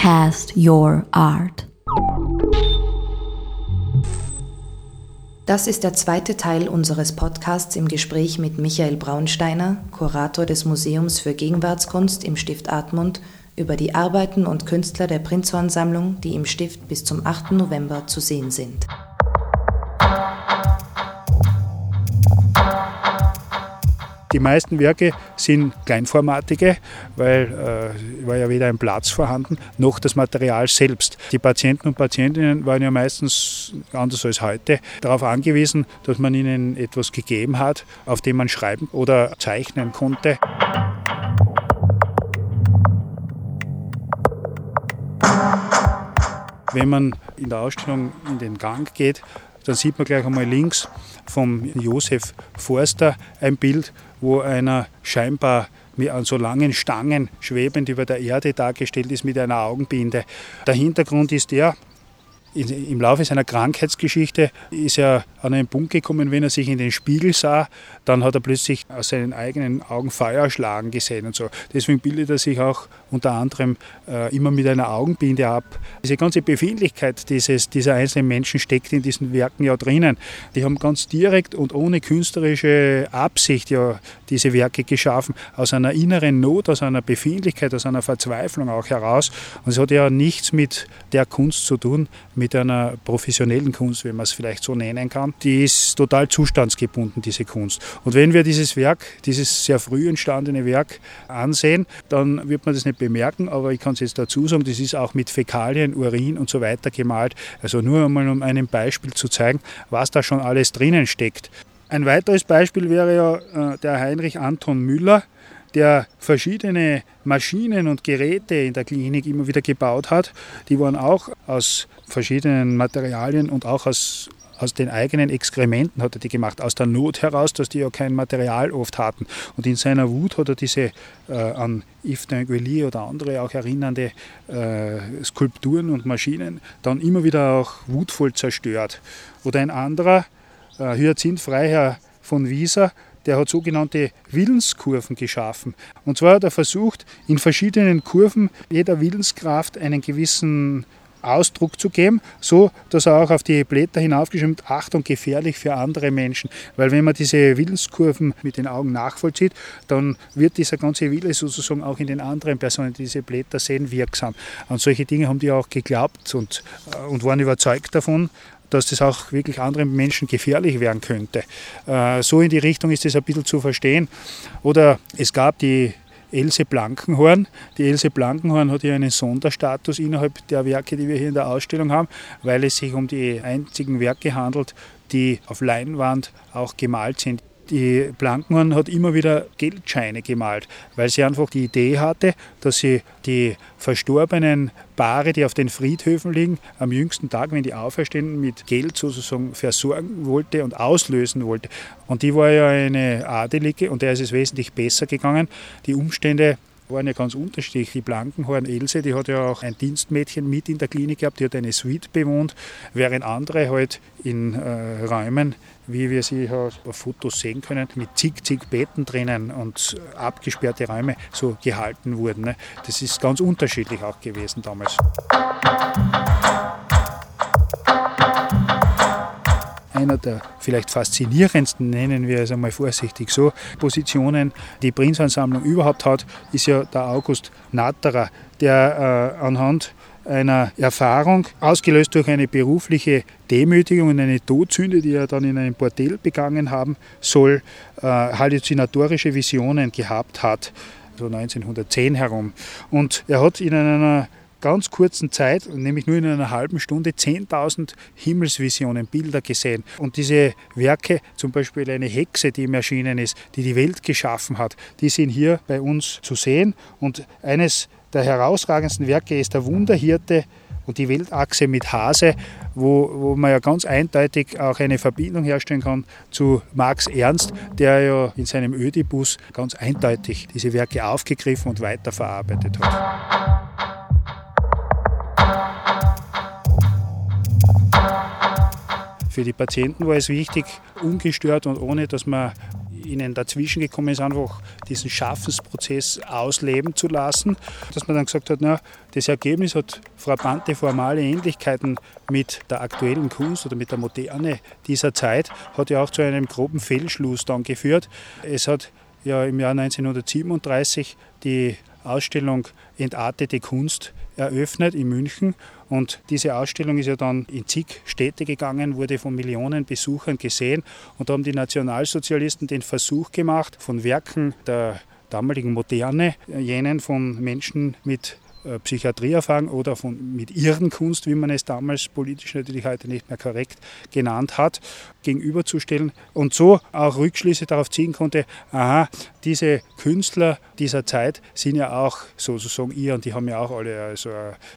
Cast Your Art. Das ist der zweite Teil unseres Podcasts im Gespräch mit Michael Braunsteiner, Kurator des Museums für Gegenwartskunst im Stift Admund, über die Arbeiten und Künstler der Prinzhorn-Sammlung, die im Stift bis zum 8. November zu sehen sind. Die meisten Werke sind kleinformatige, weil äh, war ja weder ein Platz vorhanden, noch das Material selbst. Die Patienten und Patientinnen waren ja meistens, anders als heute, darauf angewiesen, dass man ihnen etwas gegeben hat, auf dem man schreiben oder zeichnen konnte. Wenn man in der Ausstellung in den Gang geht, dann sieht man gleich einmal links vom Josef Forster ein Bild, wo einer scheinbar an so langen Stangen schwebend über der Erde dargestellt ist mit einer Augenbinde. Der Hintergrund ist der, im Laufe seiner Krankheitsgeschichte ist er an einen Punkt gekommen, wenn er sich in den Spiegel sah, dann hat er plötzlich aus seinen eigenen Augen Feuer schlagen gesehen und so. Deswegen bildet er sich auch unter anderem äh, immer mit einer Augenbinde ab. Diese ganze Befindlichkeit dieses, dieser einzelnen Menschen steckt in diesen Werken ja drinnen. Die haben ganz direkt und ohne künstlerische Absicht ja diese Werke geschaffen, aus einer inneren Not, aus einer Befindlichkeit, aus einer Verzweiflung auch heraus. Und es hat ja nichts mit der Kunst zu tun, mit einer professionellen Kunst, wenn man es vielleicht so nennen kann. Die ist total zustandsgebunden, diese Kunst. Und wenn wir dieses Werk, dieses sehr früh entstandene Werk ansehen, dann wird man das nicht bemerken, aber ich kann es jetzt dazu sagen, das ist auch mit Fäkalien, Urin und so weiter gemalt. Also nur einmal um ein Beispiel zu zeigen, was da schon alles drinnen steckt. Ein weiteres Beispiel wäre ja äh, der Heinrich Anton Müller, der verschiedene Maschinen und Geräte in der Klinik immer wieder gebaut hat. Die waren auch aus verschiedenen Materialien und auch aus, aus den eigenen Exkrementen hat er die gemacht, aus der Not heraus, dass die ja kein Material oft hatten. Und in seiner Wut hat er diese äh, an Yves d'Inguely oder andere auch erinnernde äh, Skulpturen und Maschinen dann immer wieder auch wutvoll zerstört. Oder ein anderer, äh, Hyacinth Freiherr von Wieser, der hat sogenannte Willenskurven geschaffen. Und zwar hat er versucht, in verschiedenen Kurven jeder Willenskraft einen gewissen Ausdruck zu geben, so dass er auch auf die Blätter hinaufgeschrieben hat, Achtung, gefährlich für andere Menschen. Weil wenn man diese Willenskurven mit den Augen nachvollzieht, dann wird dieser ganze Wille sozusagen auch in den anderen Personen, die diese Blätter sehen, wirksam. Und solche Dinge haben die auch geglaubt und, äh, und waren überzeugt davon dass das auch wirklich anderen Menschen gefährlich werden könnte. Äh, so in die Richtung ist das ein bisschen zu verstehen. Oder es gab die Else Blankenhorn. Die Else Blankenhorn hat ja einen Sonderstatus innerhalb der Werke, die wir hier in der Ausstellung haben, weil es sich um die einzigen Werke handelt, die auf Leinwand auch gemalt sind die Blankenhorn hat immer wieder Geldscheine gemalt, weil sie einfach die Idee hatte, dass sie die verstorbenen Paare, die auf den Friedhöfen liegen, am jüngsten Tag, wenn die auferstehen, mit Geld sozusagen versorgen wollte und auslösen wollte. Und die war ja eine Adelige und der ist es wesentlich besser gegangen. Die Umstände waren ja ganz unterschiedlich. Die Blankenhorn Else, die hat ja auch ein Dienstmädchen mit in der Klinik gehabt, die hat eine Suite bewohnt, während andere halt in äh, Räumen, wie wir sie auf Fotos sehen können, mit zig, zig Betten drinnen und abgesperrte Räume so gehalten wurden. Ne? Das ist ganz unterschiedlich auch gewesen damals. Einer der vielleicht faszinierendsten, nennen wir es einmal vorsichtig so, Positionen, die Prinzansammlung überhaupt hat, ist ja der August Natterer, der äh, anhand einer Erfahrung, ausgelöst durch eine berufliche Demütigung und eine Todsünde, die er dann in einem Bordell begangen haben soll, äh, halluzinatorische Visionen gehabt hat, so 1910 herum. Und er hat in einer ganz kurzen Zeit, nämlich nur in einer halben Stunde, 10.000 Himmelsvisionen, Bilder gesehen. Und diese Werke, zum Beispiel eine Hexe, die ihm erschienen ist, die die Welt geschaffen hat, die sind hier bei uns zu sehen. Und eines der herausragendsten Werke ist der Wunderhirte und die Weltachse mit Hase, wo, wo man ja ganz eindeutig auch eine Verbindung herstellen kann zu Marx Ernst, der ja in seinem Ödipus ganz eindeutig diese Werke aufgegriffen und weiterverarbeitet hat. Für die Patienten war es wichtig, ungestört und ohne dass man ihnen dazwischen gekommen ist, einfach diesen Schaffensprozess ausleben zu lassen. Dass man dann gesagt hat, na, das Ergebnis hat frappante formale Ähnlichkeiten mit der aktuellen Kunst oder mit der Moderne dieser Zeit, hat ja auch zu einem groben Fehlschluss dann geführt. Es hat ja im Jahr 1937 die Ausstellung Entartete Kunst eröffnet in München. Und diese Ausstellung ist ja dann in zig Städte gegangen, wurde von Millionen Besuchern gesehen. Und da haben die Nationalsozialisten den Versuch gemacht, von Werken der damaligen Moderne, jenen von Menschen mit äh, Psychiatrieerfahrung oder von, mit Irrenkunst, wie man es damals politisch natürlich heute nicht mehr korrekt genannt hat, gegenüberzustellen und so auch Rückschlüsse darauf ziehen konnte, aha, diese Künstler dieser Zeit sind ja auch sozusagen ihr und die haben ja auch alle also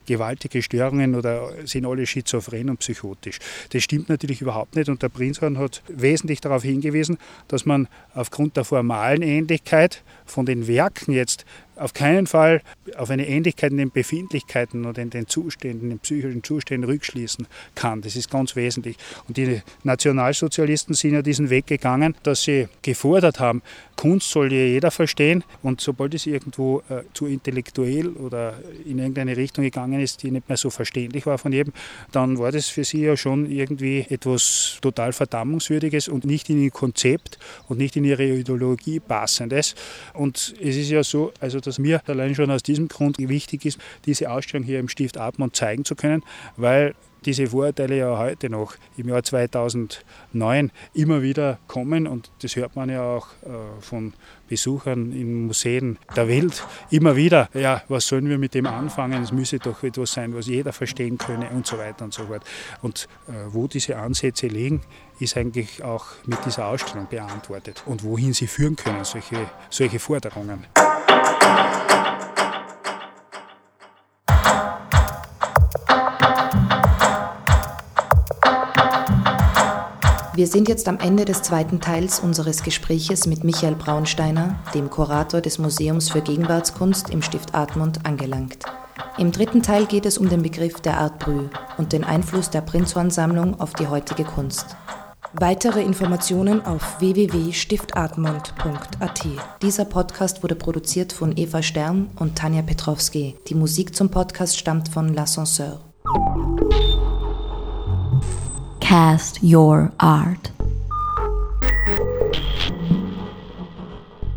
gewaltige Störungen oder sind alle schizophren und psychotisch. Das stimmt natürlich überhaupt nicht und der Prinzhorn hat wesentlich darauf hingewiesen, dass man aufgrund der formalen Ähnlichkeit von den Werken jetzt auf keinen Fall auf eine Ähnlichkeit in den Befindlichkeiten oder in den Zuständen, in den psychischen Zuständen rückschließen kann. Das ist ganz wesentlich. Und die Nationalsozialisten sind ja diesen Weg gegangen, dass sie gefordert haben, Kunst soll ja jeder verstehen und sobald es irgendwo äh, zu intellektuell oder in irgendeine Richtung gegangen ist, die nicht mehr so verständlich war von jedem, dann war das für sie ja schon irgendwie etwas total Verdammungswürdiges und nicht in ihr Konzept und nicht in ihre Ideologie passendes. Und es ist ja so, also dass mir allein schon aus diesem Grund wichtig ist, diese Ausstellung hier im Stift Atmund zeigen zu können, weil diese Vorurteile ja heute noch im Jahr 2009 immer wieder kommen und das hört man ja auch äh, von Besuchern in Museen der Welt immer wieder. Ja, was sollen wir mit dem anfangen? Es müsse doch etwas sein, was jeder verstehen könne und so weiter und so fort. Und äh, wo diese Ansätze liegen, ist eigentlich auch mit dieser Ausstellung beantwortet und wohin sie führen können, solche, solche Forderungen. Wir sind jetzt am Ende des zweiten Teils unseres Gespräches mit Michael Braunsteiner, dem Kurator des Museums für Gegenwartskunst im Stift Admont, angelangt. Im dritten Teil geht es um den Begriff der Art Brü und den Einfluss der Prinzhorn-Sammlung auf die heutige Kunst. Weitere Informationen auf www.stiftatmont.at. Dieser Podcast wurde produziert von Eva Stern und Tanja Petrowski. Die Musik zum Podcast stammt von L'Ascenseur. Cast your art.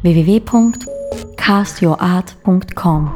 www.castyourart.com